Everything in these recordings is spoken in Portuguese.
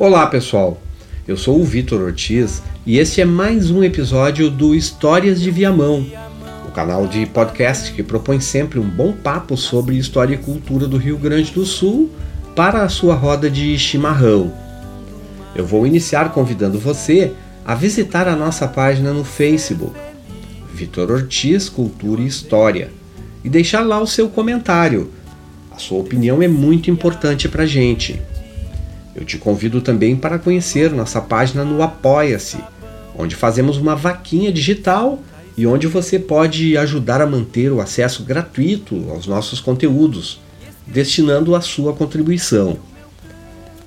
Olá pessoal, eu sou o Vitor Ortiz e este é mais um episódio do Histórias de Viamão, o canal de podcast que propõe sempre um bom papo sobre história e cultura do Rio Grande do Sul para a sua roda de chimarrão. Eu vou iniciar convidando você a visitar a nossa página no Facebook, Vitor Ortiz Cultura e História, e deixar lá o seu comentário. A sua opinião é muito importante para gente. Eu te convido também para conhecer nossa página no Apoia-se, onde fazemos uma vaquinha digital e onde você pode ajudar a manter o acesso gratuito aos nossos conteúdos, destinando a sua contribuição.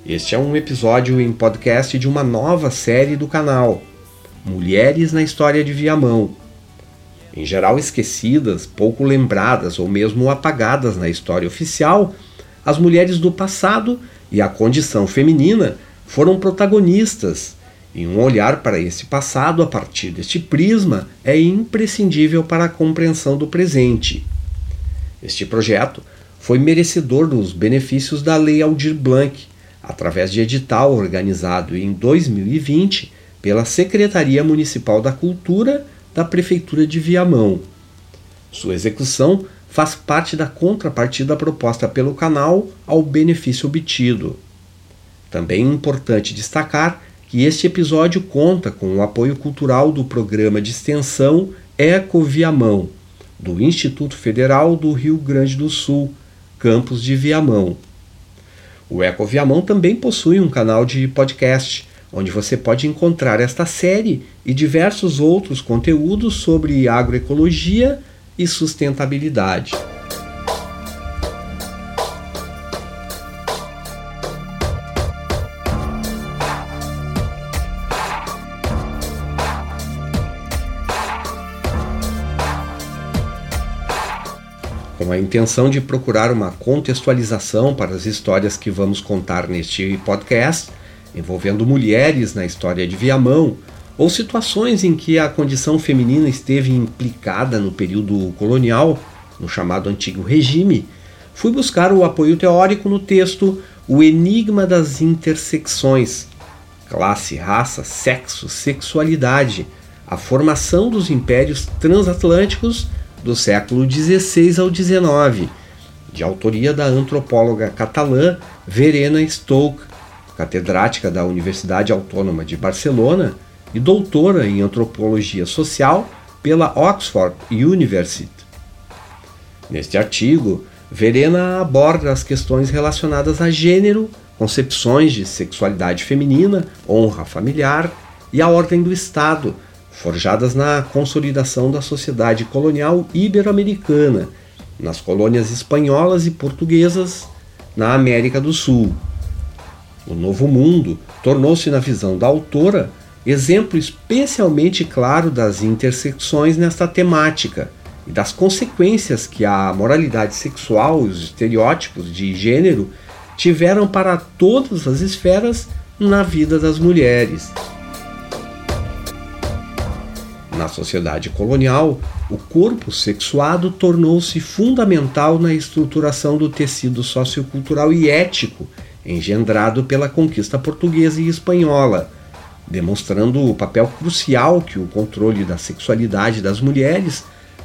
Este é um episódio em podcast de uma nova série do canal, Mulheres na História de Viamão. Em geral esquecidas, pouco lembradas ou mesmo apagadas na história oficial, as mulheres do passado e a condição feminina foram protagonistas, e um olhar para esse passado a partir deste prisma é imprescindível para a compreensão do presente. Este projeto foi merecedor dos benefícios da Lei Aldir Blanc, através de edital organizado em 2020 pela Secretaria Municipal da Cultura da Prefeitura de Viamão. Sua execução faz parte da contrapartida proposta pelo canal ao benefício obtido. Também é importante destacar que este episódio conta com o apoio cultural do programa de extensão Eco Viamão, do Instituto Federal do Rio Grande do Sul, campus de Viamão. O Eco Viamão também possui um canal de podcast, onde você pode encontrar esta série e diversos outros conteúdos sobre agroecologia e sustentabilidade. Com a intenção de procurar uma contextualização para as histórias que vamos contar neste podcast, envolvendo mulheres na história de Viamão, ou situações em que a condição feminina esteve implicada no período colonial, no chamado Antigo Regime, fui buscar o apoio teórico no texto O Enigma das Intersecções classe, raça, sexo, sexualidade, a formação dos impérios transatlânticos do século XVI ao XIX, de autoria da antropóloga catalã Verena Stoke, catedrática da Universidade Autônoma de Barcelona e doutora em antropologia social pela Oxford University. Neste artigo, Verena aborda as questões relacionadas a gênero, concepções de sexualidade feminina, honra familiar e a ordem do Estado, forjadas na consolidação da sociedade colonial ibero-americana, nas colônias espanholas e portuguesas na América do Sul. O Novo Mundo tornou-se, na visão da autora, exemplo especialmente claro das intersecções nesta temática e das consequências que a moralidade sexual e os estereótipos de gênero tiveram para todas as esferas na vida das mulheres. Na sociedade colonial, o corpo sexuado tornou-se fundamental na estruturação do tecido sociocultural e ético engendrado pela conquista portuguesa e espanhola demonstrando o papel crucial que o controle da sexualidade das mulheres,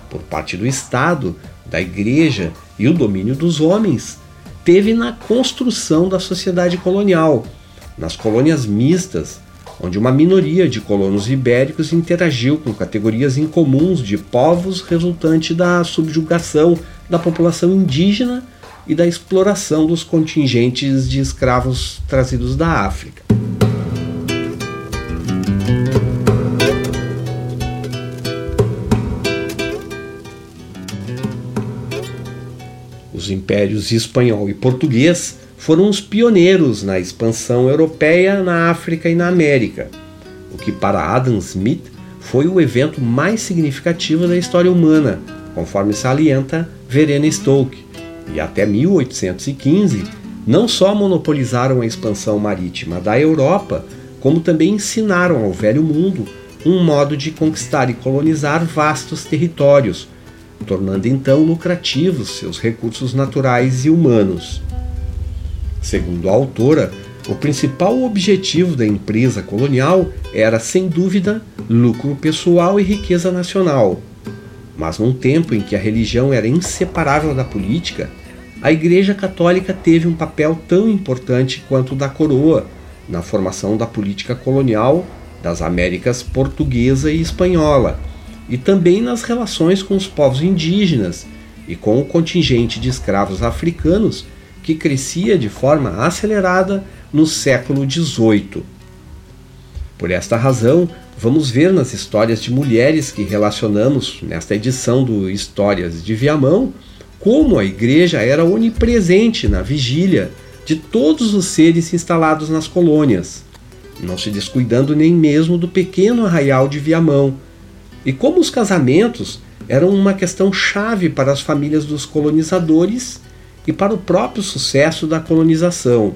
por parte do Estado, da Igreja e o domínio dos homens, teve na construção da sociedade colonial, nas colônias mistas, onde uma minoria de colonos ibéricos interagiu com categorias incomuns de povos resultante da subjugação da população indígena e da exploração dos contingentes de escravos trazidos da África. Os impérios espanhol e português foram os pioneiros na expansão europeia na África e na América, o que para Adam Smith foi o evento mais significativo da história humana, conforme salienta Verena Stoke, e até 1815 não só monopolizaram a expansão marítima da Europa, como também ensinaram ao velho mundo um modo de conquistar e colonizar vastos territórios, tornando então lucrativos seus recursos naturais e humanos. Segundo a autora, O principal objetivo da empresa colonial era, sem dúvida, lucro pessoal e riqueza nacional. Mas num tempo em que a religião era inseparável da política, a Igreja Católica teve um papel tão importante quanto o da coroa na formação da política colonial das Américas portuguesa e espanhola, e também nas relações com os povos indígenas e com o contingente de escravos africanos que crescia de forma acelerada no século XVIII. Por esta razão, vamos ver nas histórias de mulheres que relacionamos nesta edição do Histórias de Viamão como a igreja era onipresente na vigília de todos os seres instalados nas colônias, não se descuidando nem mesmo do pequeno arraial de Viamão, e como os casamentos eram uma questão chave para as famílias dos colonizadores e para o próprio sucesso da colonização.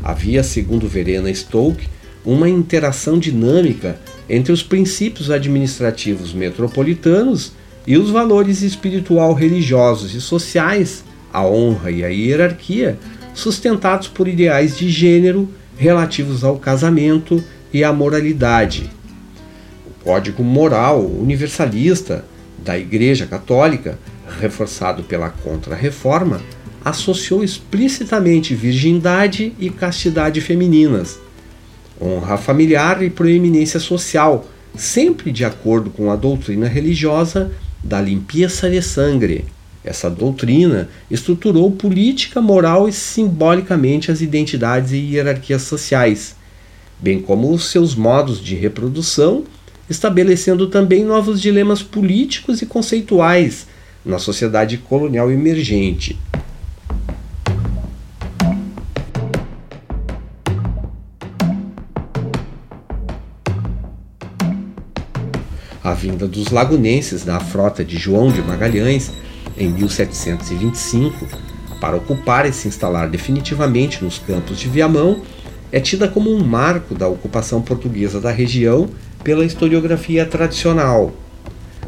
Havia, segundo Verena Stoke, uma interação dinâmica entre os princípios administrativos metropolitanos e os valores espiritual, religiosos e sociais, a honra e a hierarquia, sustentados por ideais de gênero relativos ao casamento e à moralidade. Código moral universalista da Igreja Católica reforçado pela Contra-Reforma, associou explicitamente virgindade e castidade femininas, honra familiar e proeminência social, sempre de acordo com a doutrina religiosa da limpeza de sangue. Essa doutrina estruturou política, moral e simbolicamente as identidades e hierarquias sociais, bem como os seus modos de reprodução, estabelecendo também novos dilemas políticos e conceituais na sociedade colonial emergente. A vinda dos lagunenses da frota de João de Magalhães em 1725 para ocupar e se instalar definitivamente nos campos de Viamão é tida como um marco da ocupação portuguesa da região pela historiografia tradicional.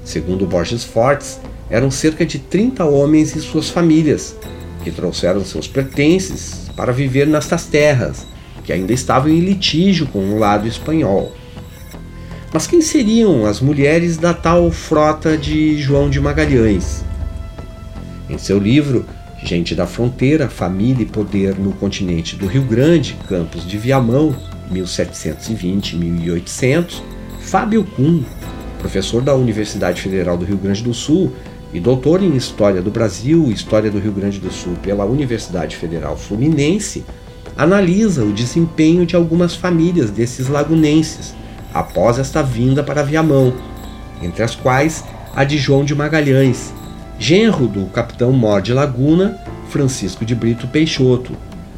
Segundo Borges Fortes, eram cerca de 30 homens e suas famílias, que trouxeram seus pertences para viver nestas terras, que ainda estavam em litígio com o lado espanhol. Mas quem seriam as mulheres da tal frota de João de Magalhães? Em seu livro Gente da Fronteira, Família e Poder no Continente do Rio Grande, Campos de Viamão, 1720-1800, Fábio Kuhn, professor da Universidade Federal do Rio Grande do Sul, e doutor em História do Brasil e História do Rio Grande do Sul pela Universidade Federal Fluminense, analisa o desempenho de algumas famílias desses lagunenses após esta vinda para Viamão, entre as quais a de João de Magalhães, genro do capitão Mor de Laguna, Francisco de Brito Peixoto,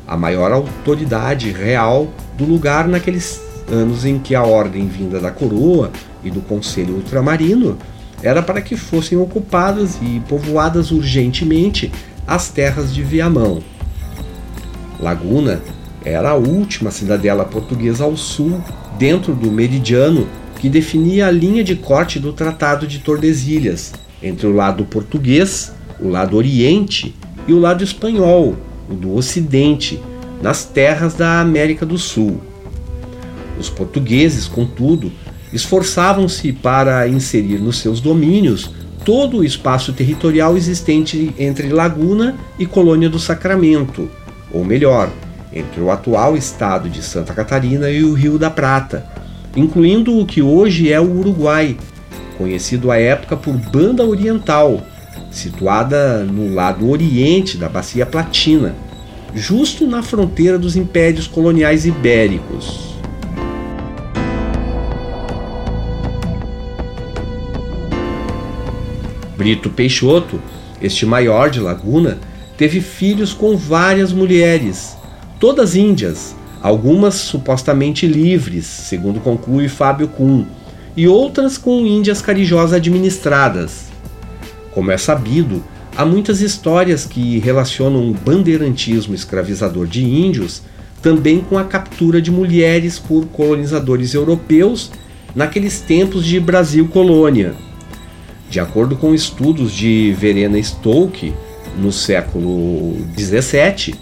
a maior autoridade real do lugar naqueles anos em que a ordem vinda da coroa e do Conselho Ultramarino era para que fossem ocupadas e povoadas urgentemente as terras de Viamão. Laguna era a última cidadela portuguesa ao sul, dentro do meridiano que definia a linha de corte do Tratado de Tordesilhas, entre o lado português, o lado oriente e o lado espanhol, o do ocidente, nas terras da América do Sul. Os portugueses, contudo, esforçavam-se para inserir nos seus domínios todo o espaço territorial existente entre Laguna e Colônia do Sacramento, ou melhor, entre o atual estado de Santa Catarina e o Rio da Prata, incluindo o que hoje é o Uruguai, conhecido à época por Banda Oriental, situada no lado oriente da Bacia Platina, justo na fronteira dos impérios coloniais ibéricos. Brito Peixoto, este maior de Laguna, teve filhos com várias mulheres, todas índias, algumas supostamente livres, segundo conclui Fábio Kuhn, e outras com índias carijós administradas. Como é sabido, há muitas histórias que relacionam o bandeirantismo escravizador de índios também com a captura de mulheres por colonizadores europeus naqueles tempos de Brasil colônia. De acordo com estudos de Verena Stoke, no século XVII,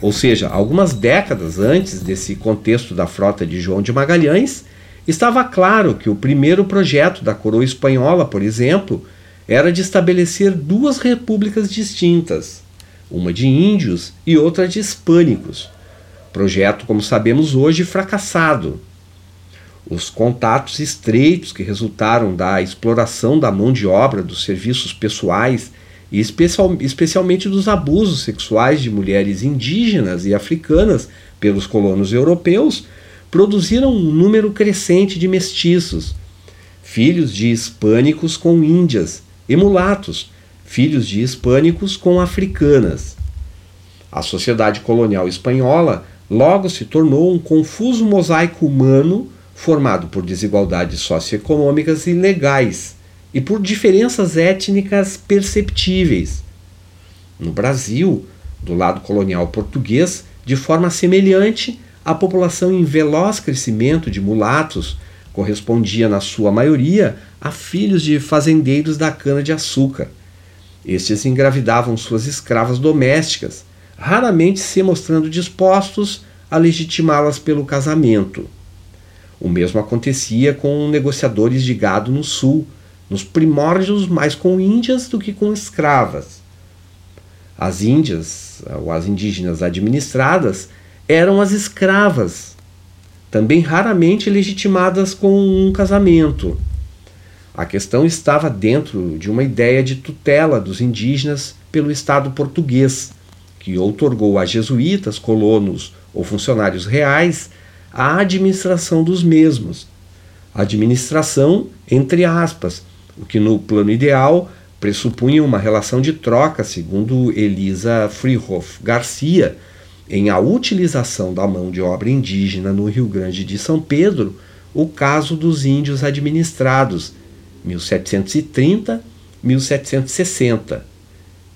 Ou seja, algumas décadas antes desse contexto da frota de João de Magalhães, estava claro que o primeiro projeto da coroa espanhola, por exemplo, era de estabelecer duas repúblicas distintas, uma de índios e outra de hispânicos. Projeto, como sabemos hoje, fracassado. Os contatos estreitos que resultaram da exploração da mão de obra, dos serviços pessoais e especial, especialmente dos abusos sexuais de mulheres indígenas e africanas pelos colonos europeus produziram um número crescente de mestiços, filhos de hispânicos com índias, e mulatos, filhos de hispânicos com africanas. A sociedade colonial espanhola logo se tornou um confuso mosaico humano formado por desigualdades socioeconômicas e legais e por diferenças étnicas perceptíveis. No Brasil, do lado colonial português, de forma semelhante, a população em veloz crescimento de mulatos correspondia, na sua maioria, a filhos de fazendeiros da cana-de-açúcar. Estes engravidavam suas escravas domésticas, raramente se mostrando dispostos a legitimá-las pelo casamento. O mesmo acontecia com negociadores de gado no sul, nos primórdios mais com índias do que com escravas. As índias, ou as indígenas administradas, eram as escravas, também raramente legitimadas com um casamento. A questão estava dentro de uma ideia de tutela dos indígenas pelo Estado português, que outorgou a jesuítas, colonos ou funcionários reais a administração dos mesmos. Administração, entre aspas, o que no plano ideal pressupunha uma relação de troca, segundo Elisa Freehoff Garcia, em a utilização da mão de obra indígena no Rio Grande de São Pedro, o caso dos índios administrados, 1730-1760.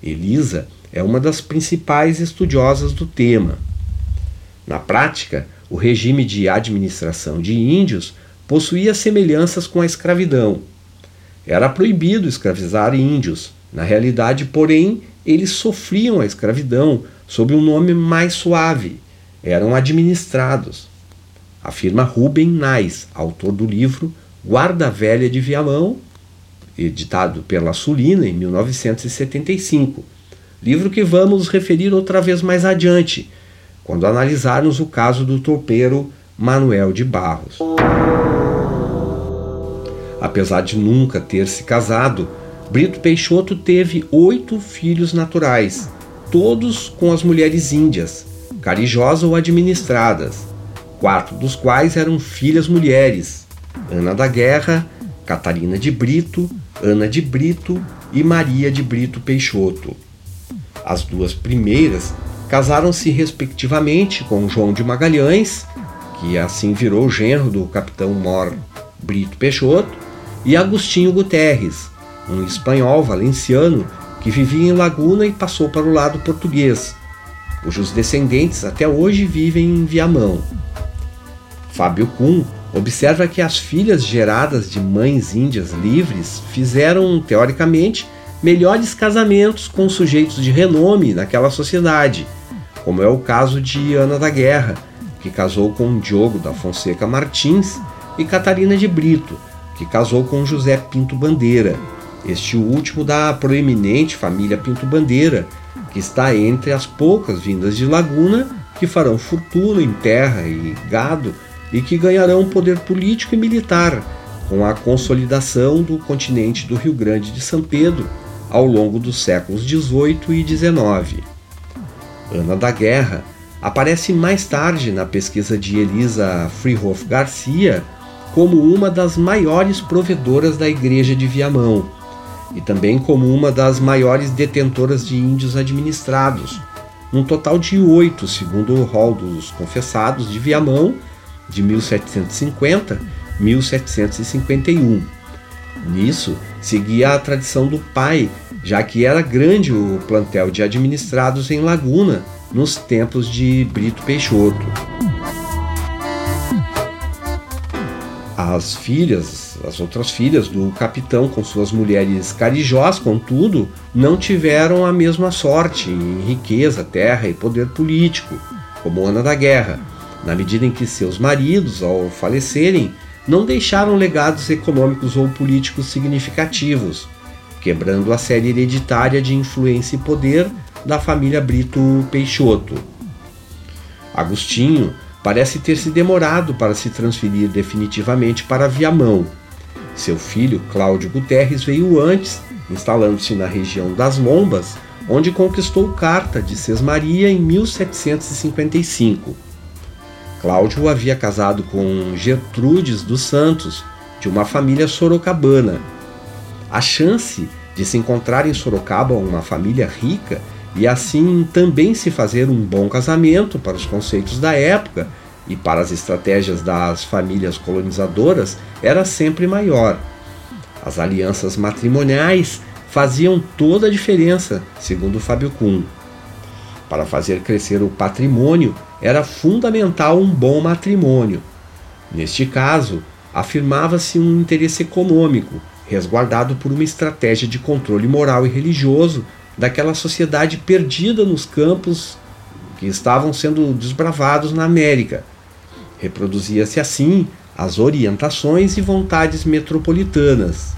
Elisa é uma das principais estudiosas do tema. Na prática, o regime de administração de índios possuía semelhanças com a escravidão. Era proibido escravizar índios. Na realidade, porém, eles sofriam a escravidão sob um nome mais suave. Eram administrados. Afirma Rubem Nais, autor do livro Guarda Velha de Viamão, editado pela Sulina em 1975. Livro que vamos referir outra vez mais adiante, quando analisarmos o caso do topeiro Manuel de Barros. Apesar de nunca ter se casado, Brito Peixoto teve oito filhos naturais, todos com as mulheres índias, carijosas ou administradas, quatro dos quais eram filhas mulheres: Ana da Guerra, Catarina de Brito, Ana de Brito e Maria de Brito Peixoto. As duas primeiras casaram-se respectivamente com João de Magalhães, que assim virou genro do capitão Mor Brito Peixoto, e Agostinho Guterres, um espanhol valenciano que vivia em Laguna e passou para o lado português, cujos descendentes até hoje vivem em Viamão. Fábio Kuhn observa que as filhas geradas de mães índias livres fizeram, teoricamente, melhores casamentos com sujeitos de renome naquela sociedade, como é o caso de Ana da Guerra, que casou com Diogo da Fonseca Martins, e Catarina de Brito, que casou com José Pinto Bandeira, este último da proeminente família Pinto Bandeira, que está entre as poucas vindas de Laguna que farão fortuna em terra e gado e que ganharão poder político e militar com a consolidação do continente do Rio Grande de São Pedro ao longo dos séculos XVIII e XIX. Ana da Guerra aparece mais tarde na pesquisa de Elisa Freehoff Garcia como uma das maiores provedoras da Igreja de Viamão e também como uma das maiores detentoras de índios administrados, um total de oito, segundo o rol dos confessados de Viamão, de 1750 1751. Nisso, seguia a tradição do pai, já que era grande o plantel de administrados em Laguna nos tempos de Brito Peixoto. As filhas as outras filhas do capitão com suas mulheres carijós, contudo, não tiveram a mesma sorte em riqueza, terra e poder político, como Ana da Guerra, na medida em que seus maridos, ao falecerem, não deixaram legados econômicos ou políticos significativos, quebrando a série hereditária de influência e poder da família Brito Peixoto. Agostinho parece ter se demorado para se transferir definitivamente para Viamão. Seu filho, Cláudio Guterres, veio antes, instalando-se na região das Lombas, onde conquistou Carta de Sesmaria em 1755. Cláudio havia casado com Gertrudes dos Santos, de uma família sorocabana. A chance de se encontrar em Sorocaba uma família rica e assim também se fazer um bom casamento para os conceitos da época e para as estratégias das famílias colonizadoras era sempre maior. As alianças matrimoniais faziam toda a diferença, segundo Fábio Kuhn. Para fazer crescer o patrimônio, era fundamental um bom matrimônio. Neste caso, afirmava-se um interesse econômico, resguardado por uma estratégia de controle moral e religioso daquela sociedade perdida nos campos que estavam sendo desbravados na América. Reproduzia-se assim as orientações e vontades metropolitanas.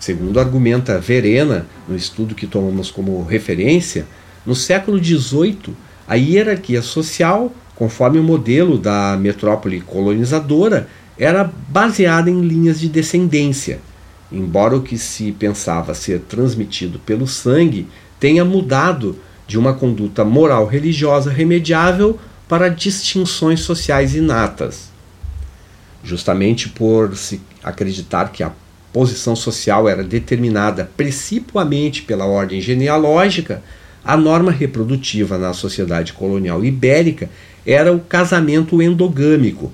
Segundo argumenta Verena, no estudo que tomamos como referência, no século XVIII, a hierarquia social, conforme o modelo da metrópole colonizadora, era baseada em linhas de descendência, embora o que se pensava ser transmitido pelo sangue tenha mudado de uma conduta moral religiosa remediável para distinções sociais inatas. Justamente por se acreditar que a posição social era determinada principalmente pela ordem genealógica, a norma reprodutiva na sociedade colonial ibérica era o casamento endogâmico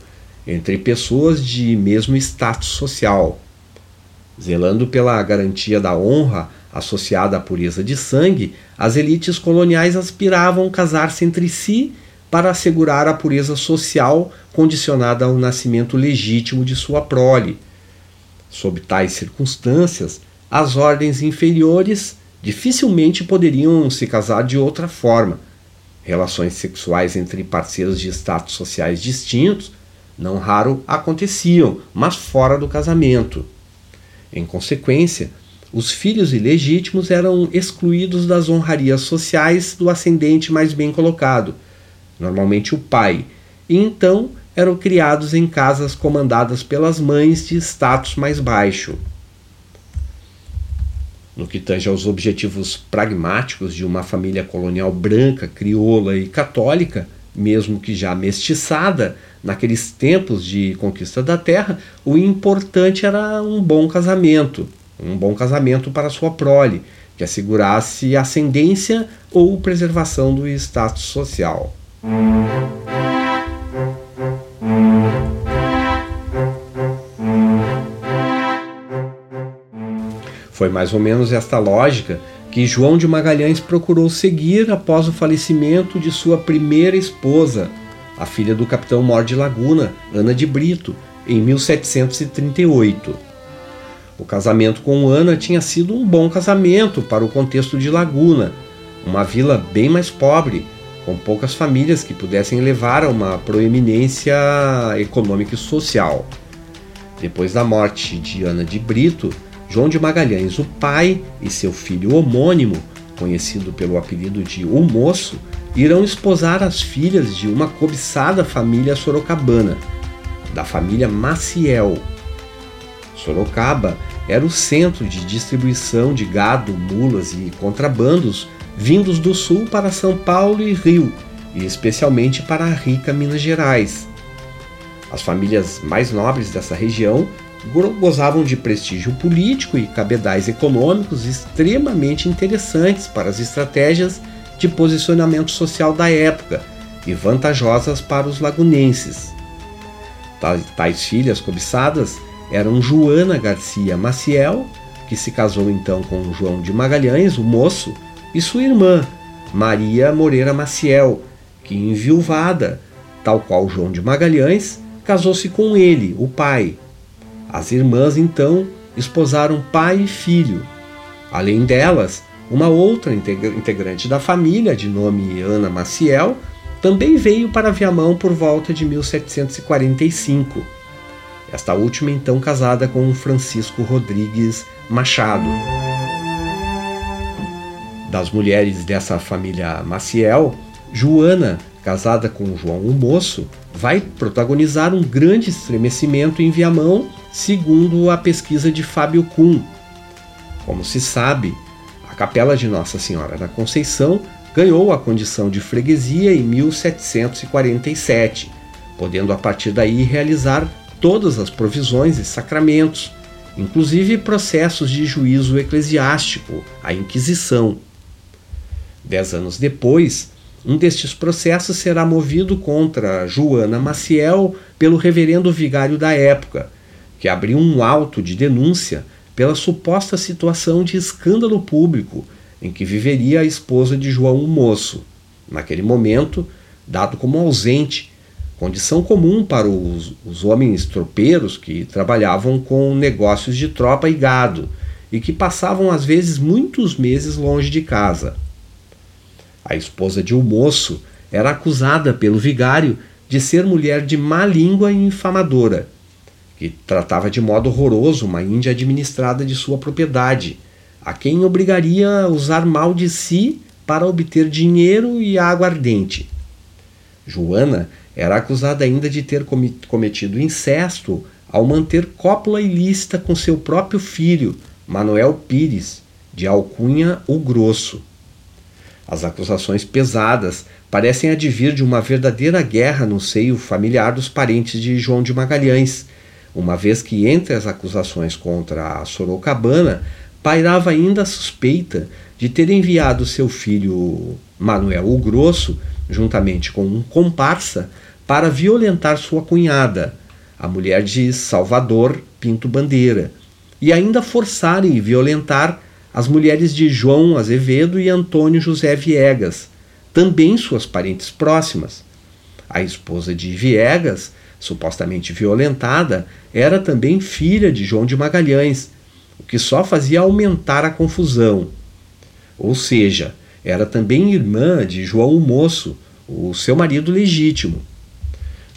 entre pessoas de mesmo status social. Zelando pela garantia da honra associada à pureza de sangue, as elites coloniais aspiravam casar-se entre si para assegurar a pureza social condicionada ao nascimento legítimo de sua prole. Sob tais circunstâncias, as ordens inferiores dificilmente poderiam se casar de outra forma. Relações sexuais entre parceiros de status sociais distintos não raro aconteciam, mas fora do casamento. Em consequência, os filhos ilegítimos eram excluídos das honrarias sociais do ascendente mais bem colocado, normalmente o pai, e então eram criados em casas comandadas pelas mães de status mais baixo. No que tange aos objetivos pragmáticos de uma família colonial branca, crioula e católica, mesmo que já mestiçada, naqueles tempos de conquista da terra, o importante era um bom casamento, um bom casamento para sua prole, que assegurasse ascendência ou preservação do status social. Foi mais ou menos esta lógica que João de Magalhães procurou seguir após o falecimento de sua primeira esposa, a filha do capitão Mor de Laguna, Ana de Brito, em 1738. O casamento com Ana tinha sido um bom casamento para o contexto de Laguna, uma vila bem mais pobre, com poucas famílias que pudessem levar a uma proeminência econômica e social. Depois da morte de Ana de Brito, João de Magalhães, o pai, e seu filho homônimo, conhecido pelo apelido de O Moço, irão esposar as filhas de uma cobiçada família sorocabana, da família Maciel. Sorocaba era o centro de distribuição de gado, mulas e contrabandos vindos do sul para São Paulo e Rio, e especialmente para a rica Minas Gerais. As famílias mais nobres dessa região gozavam de prestígio político e cabedais econômicos extremamente interessantes para as estratégias de posicionamento social da época e vantajosas para os lagunenses. Tais filhas cobiçadas eram Joana Garcia Maciel, que se casou então com João de Magalhães, o moço, e sua irmã, Maria Moreira Maciel, que enviuvada, tal qual João de Magalhães, casou-se com ele, o pai, As irmãs então esposaram pai e filho. Além delas, uma outra integrante da família, de nome Ana Maciel, também veio para Viamão por volta de 1745. Esta última então casada com Francisco Rodrigues Machado. Das mulheres dessa família Maciel, Joana, casada com João o Moço, vai protagonizar um grande estremecimento em Viamão, segundo a pesquisa de Fábio Kuhn. Como se sabe, Capela de Nossa Senhora da Conceição ganhou a condição de freguesia em 1747, podendo a partir daí realizar todas as provisões e sacramentos, inclusive processos de juízo eclesiástico, a Inquisição. Dez anos depois, um destes processos será movido contra Joana Maciel pelo reverendo vigário da época, que abriu um auto de denúncia pela suposta situação de escândalo público em que viveria a esposa de João o Moço, naquele momento dado como ausente, condição comum para os, os homens tropeiros que trabalhavam com negócios de tropa e gado e que passavam às vezes muitos meses longe de casa. A esposa de um moço era acusada pelo vigário de ser mulher de má língua e infamadora, que tratava de modo horroroso uma índia administrada de sua propriedade a quem obrigaria a usar mal de si para obter dinheiro e água ardente. Joana era acusada ainda de ter cometido incesto ao manter cópula ilícita com seu próprio filho, Manuel Pires, de alcunha o Grosso. As acusações pesadas parecem advir de uma verdadeira guerra no seio familiar dos parentes de João de Magalhães, uma vez que entre as acusações contra a Sorocabana pairava ainda a suspeita de ter enviado seu filho Manuel o Grosso, juntamente com um comparsa, para violentar sua cunhada, a mulher de Salvador Pinto Bandeira, e ainda forçar e violentar as mulheres de João Azevedo e Antônio José Viegas, também suas parentes próximas. A esposa de Viegas, supostamente violentada, era também filha de João de Magalhães, o que só fazia aumentar a confusão. Ou seja, era também irmã de João o Moço, o seu marido legítimo.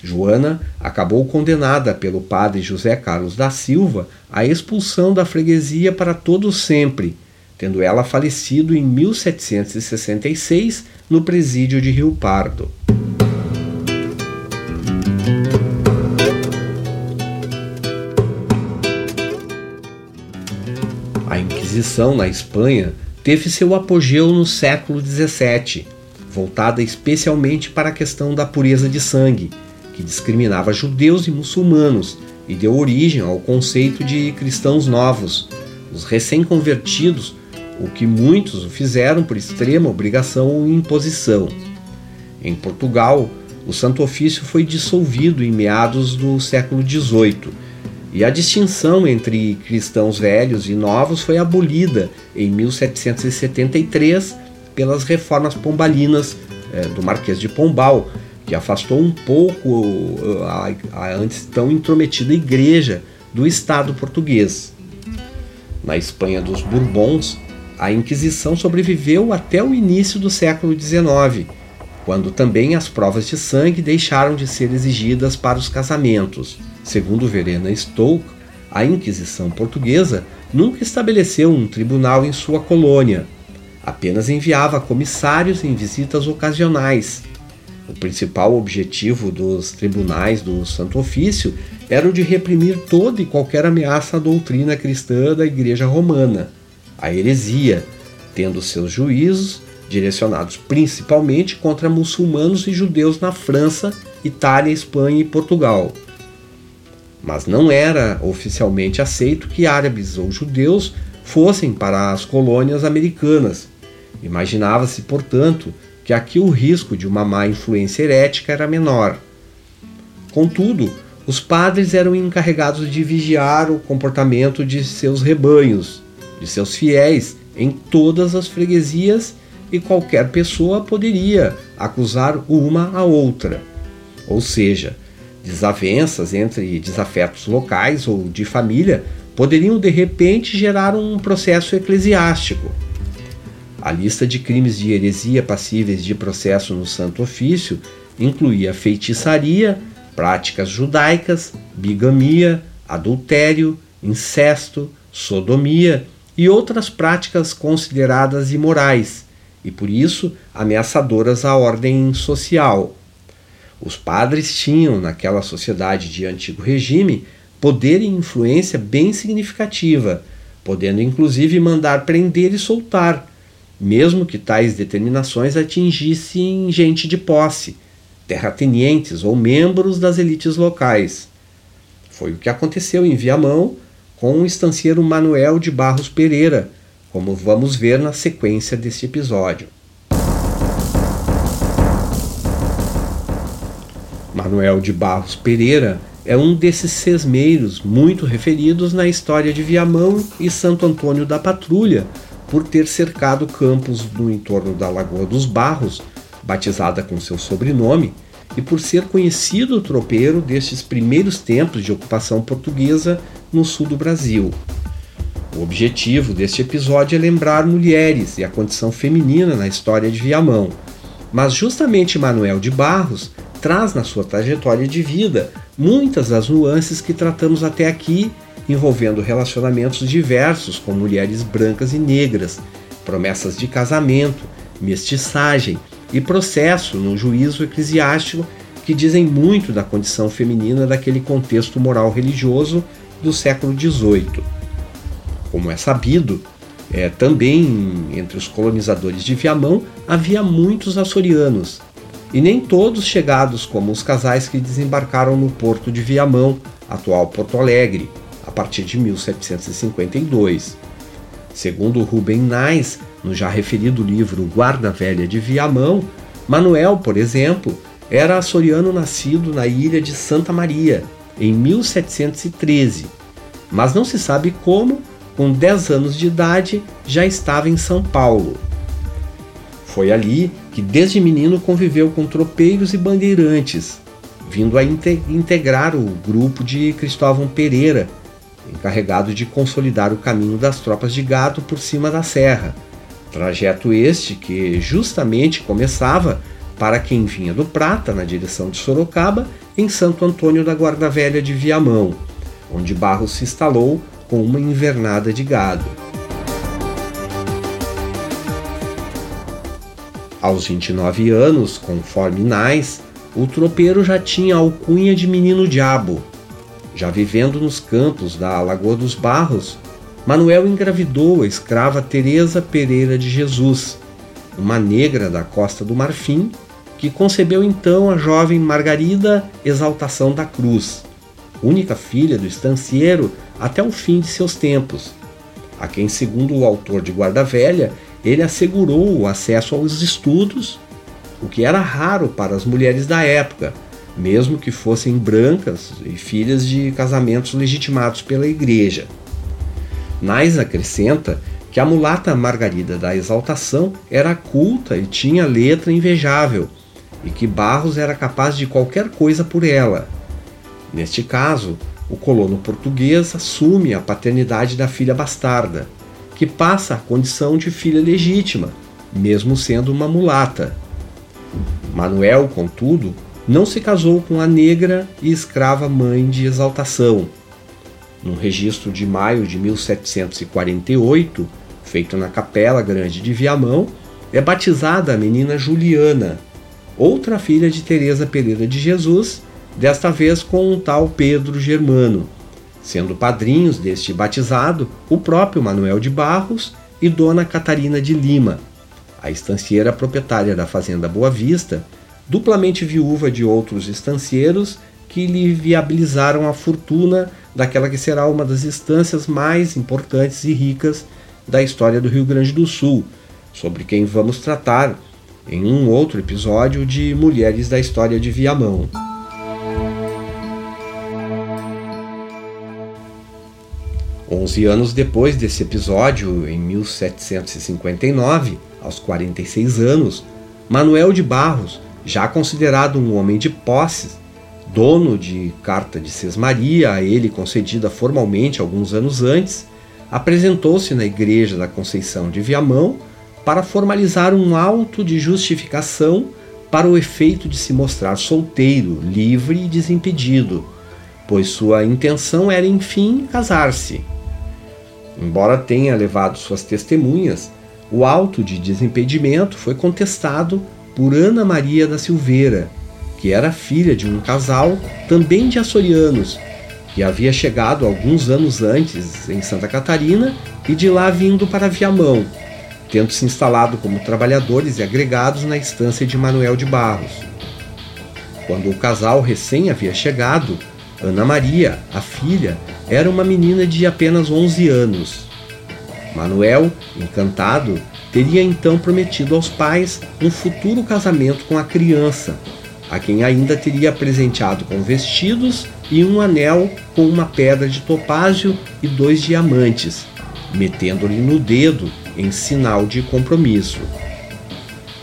Joana acabou condenada pelo padre José Carlos da Silva à expulsão da freguesia para todo sempre, tendo ela falecido em 1766 no presídio de Rio Pardo. Inquisição na Espanha teve seu apogeu no século XVII, voltada especialmente para a questão da pureza de sangue, que discriminava judeus e muçulmanos e deu origem ao conceito de cristãos novos, os recém-convertidos, o que muitos o fizeram por extrema obrigação ou imposição. Em Portugal, o Santo Ofício foi dissolvido em meados do século XVIII e a distinção entre cristãos velhos e novos foi abolida em 1773 pelas reformas pombalinas é, do Marquês de Pombal, que afastou um pouco a, a antes tão intrometida igreja do Estado português. Na Espanha dos Bourbons, a Inquisição sobreviveu até o início do século XIX, quando também as provas de sangue deixaram de ser exigidas para os casamentos. Segundo Verena Stoke, a Inquisição portuguesa nunca estabeleceu um tribunal em sua colônia, apenas enviava comissários em visitas ocasionais. O principal objetivo dos tribunais do Santo Ofício era o de reprimir toda e qualquer ameaça à doutrina cristã da Igreja Romana, a heresia, tendo seus juízos direcionados principalmente contra muçulmanos e judeus na França, Itália, Espanha e Portugal mas não era oficialmente aceito que árabes ou judeus fossem para as colônias americanas. Imaginava-se, portanto, que aqui o risco de uma má influência herética era menor. Contudo, os padres eram encarregados de vigiar o comportamento de seus rebanhos, de seus fiéis, em todas as freguesias e qualquer pessoa poderia acusar uma a outra. Ou seja, Desavenças entre desafetos locais ou de família poderiam de repente gerar um processo eclesiástico. A lista de crimes de heresia passíveis de processo no Santo Ofício incluía feitiçaria, práticas judaicas, bigamia, adultério, incesto, sodomia e outras práticas consideradas imorais e por isso ameaçadoras à ordem social. Os padres tinham, naquela sociedade de antigo regime, poder e influência bem significativa, podendo inclusive mandar prender e soltar, mesmo que tais determinações atingissem gente de posse, terratenientes ou membros das elites locais. Foi o que aconteceu em Viamão com o estancieiro Manuel de Barros Pereira, como vamos ver na sequência deste episódio. Manuel de Barros Pereira é um desses sesmeiros muito referidos na história de Viamão e Santo Antônio da Patrulha, por ter cercado campos no entorno da Lagoa dos Barros, batizada com seu sobrenome, e por ser conhecido tropeiro destes primeiros tempos de ocupação portuguesa no sul do Brasil. O objetivo deste episódio é lembrar mulheres e a condição feminina na história de Viamão. Mas justamente Manuel de Barros traz na sua trajetória de vida muitas das nuances que tratamos até aqui, envolvendo relacionamentos diversos com mulheres brancas e negras, promessas de casamento, mestiçagem e processo no juízo eclesiástico que dizem muito da condição feminina daquele contexto moral religioso do século XVIII. Como é sabido, é, também entre os colonizadores de Viamão havia muitos açorianos, e nem todos chegados como os casais que desembarcaram no porto de Viamão, atual Porto Alegre, a partir de 1752. Segundo Rubem Nais, no já referido livro Guarda Velha de Viamão, Manuel, por exemplo, era açoriano nascido na ilha de Santa Maria, em 1713, mas não se sabe como com 10 anos de idade, já estava em São Paulo. Foi ali que desde menino conviveu com tropeiros e bandeirantes, vindo a integrar o grupo de Cristóvão Pereira, encarregado de consolidar o caminho das tropas de gado por cima da serra. Trajeto este que justamente começava para quem vinha do Prata na direção de Sorocaba, em Santo Antônio da Guarda Velha de Viamão, onde Barros se instalou com uma invernada de gado. Aos 29 anos, conforme Nais, o tropeiro já tinha alcunha de menino diabo. Já vivendo nos campos da Lagoa dos Barros, Manuel engravidou a escrava Teresa Pereira de Jesus, uma negra da Costa do Marfim, que concebeu então a jovem Margarida Exaltação da Cruz, única filha do estancieiro até o fim de seus tempos, a quem, segundo o autor de Guarda Velha, ele assegurou o acesso aos estudos, o que era raro para as mulheres da época, mesmo que fossem brancas e filhas de casamentos legitimados pela igreja. Nais acrescenta que a mulata Margarida da Exaltação era culta e tinha letra invejável, e que Barros era capaz de qualquer coisa por ela. Neste caso, o colono português assume a paternidade da filha bastarda, que passa a condição de filha legítima, mesmo sendo uma mulata. Manuel, contudo, não se casou com a negra e escrava mãe de exaltação. Num registro de maio de 1748, feito na Capela Grande de Viamão, é batizada a menina Juliana, outra filha de Teresa Pereira de Jesus, desta vez com um tal Pedro Germano, sendo padrinhos deste batizado o próprio Manuel de Barros e Dona Catarina de Lima, a estancieira proprietária da Fazenda Boa Vista, duplamente viúva de outros estancieiros que lhe viabilizaram a fortuna daquela que será uma das estâncias mais importantes e ricas da história do Rio Grande do Sul, sobre quem vamos tratar em um outro episódio de Mulheres da História de Viamão. Onze anos depois desse episódio, em 1759, aos 46 anos, Manuel de Barros, já considerado um homem de posses, Dono de carta de Sesmaria, a ele concedida formalmente alguns anos antes, apresentou-se na igreja da Conceição de Viamão para formalizar um auto de justificação para o efeito de se mostrar solteiro, livre e desimpedido, pois sua intenção era, enfim, casar-se. Embora tenha levado suas testemunhas, o auto de desimpedimento foi contestado por Ana Maria da Silveira, que era filha de um casal também de açorianos, que havia chegado alguns anos antes em Santa Catarina e de lá vindo para Viamão, tendo se instalado como trabalhadores e agregados na estância de Manuel de Barros. Quando o casal recém havia chegado, Ana Maria, a filha, era uma menina de apenas 11 anos. Manuel, encantado, teria então prometido aos pais um futuro casamento com a criança, a quem ainda teria presenteado com vestidos e um anel com uma pedra de topázio e dois diamantes, metendo-lhe no dedo em sinal de compromisso.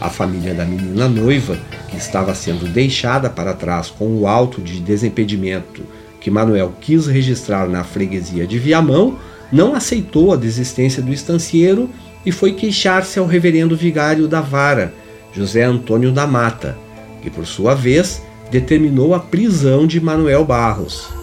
A família da menina noiva, que estava sendo deixada para trás com o auto de desimpedimento que Manuel quis registrar na freguesia de Viamão, não aceitou a desistência do estancieiro e foi queixar-se ao reverendo vigário da vara, José Antônio da Mata, que por sua vez determinou a prisão de Manuel Barros.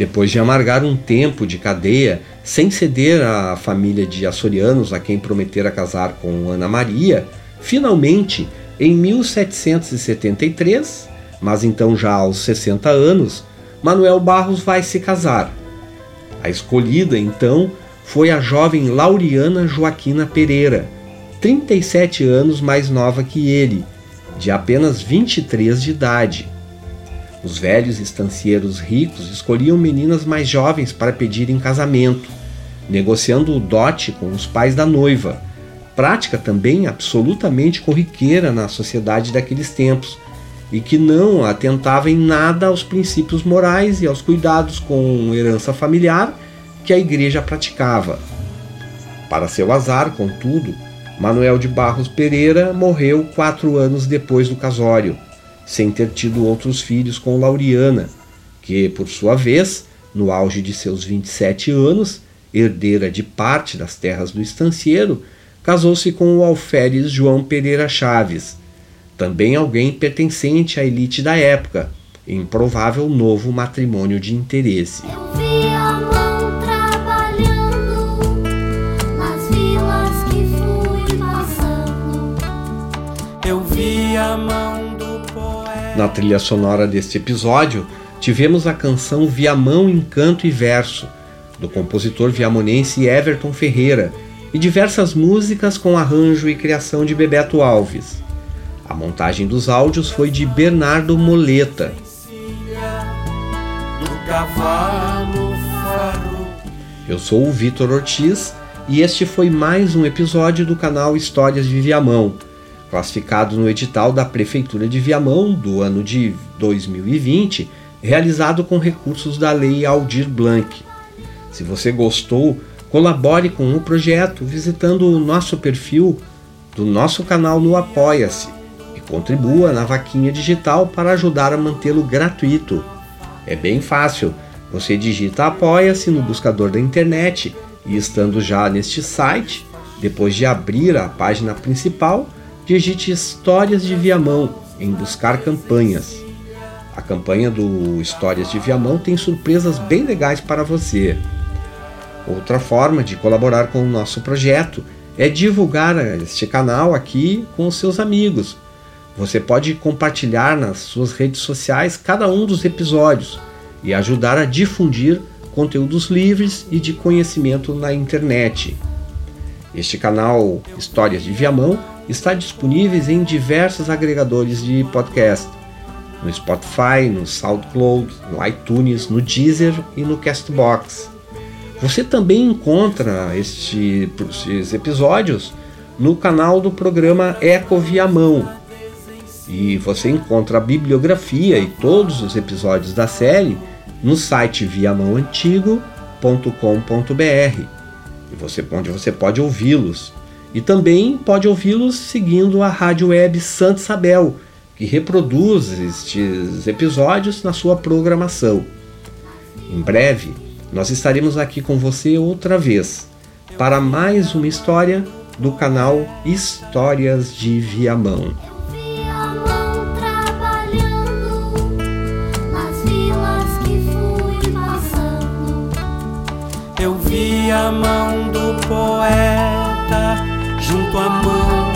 Depois de amargar um tempo de cadeia, sem ceder à família de açorianos a quem prometera casar com Ana Maria, finalmente, em 1773, mas então já aos 60 anos, Manuel Barros vai se casar. A escolhida, então, foi a jovem Lauriana Joaquina Pereira, 37 anos mais nova que ele, de apenas 23 de idade. Os velhos estancieiros ricos escolhiam meninas mais jovens para pedir em casamento, negociando o dote com os pais da noiva, prática também absolutamente corriqueira na sociedade daqueles tempos e que não atentava em nada aos princípios morais e aos cuidados com herança familiar que a igreja praticava. Para seu azar, contudo, Manuel de Barros Pereira morreu quatro anos depois do casório sem ter tido outros filhos com Lauriana, que, por sua vez, no auge de seus 27 anos, herdeira de parte das terras do estancieiro, casou-se com o alferes João Pereira Chaves, também alguém pertencente à elite da época, em provável novo matrimônio de interesse. Na trilha sonora deste episódio, tivemos a canção Viamão em Canto e Verso, do compositor viamonense Everton Ferreira, e diversas músicas com arranjo e criação de Bebeto Alves. A montagem dos áudios foi de Bernardo Moleta. Eu sou o Vitor Ortiz e este foi mais um episódio do canal Histórias de Viamão classificado no edital da Prefeitura de Viamão do ano de 2020, realizado com recursos da Lei Aldir Blanc. Se você gostou, colabore com o projeto visitando o nosso perfil do nosso canal no Apoia-se e contribua na vaquinha digital para ajudar a mantê-lo gratuito. É bem fácil. Você digita Apoia-se no buscador da internet e estando já neste site, depois de abrir a página principal, digite Histórias de Viamão em buscar campanhas. A campanha do Histórias de Viamão tem surpresas bem legais para você. Outra forma de colaborar com o nosso projeto é divulgar este canal aqui com os seus amigos. Você pode compartilhar nas suas redes sociais cada um dos episódios e ajudar a difundir conteúdos livres e de conhecimento na internet. Este canal Histórias de Viamão está disponível em diversos agregadores de podcast, no Spotify, no SoundCloud, no iTunes, no Deezer e no Castbox. Você também encontra este, estes episódios no canal do programa Eco Viamão. E você encontra a bibliografia e todos os episódios da série no site viamãoantigo.com.br onde você pode ouvi-los. E também pode ouvi-los seguindo a rádio web Santa Isabel, que reproduz estes episódios na sua programação. Em breve, nós estaremos aqui com você outra vez para mais uma história do canal Histórias de Viamão. Eu vi a mão do poeta junto à mão.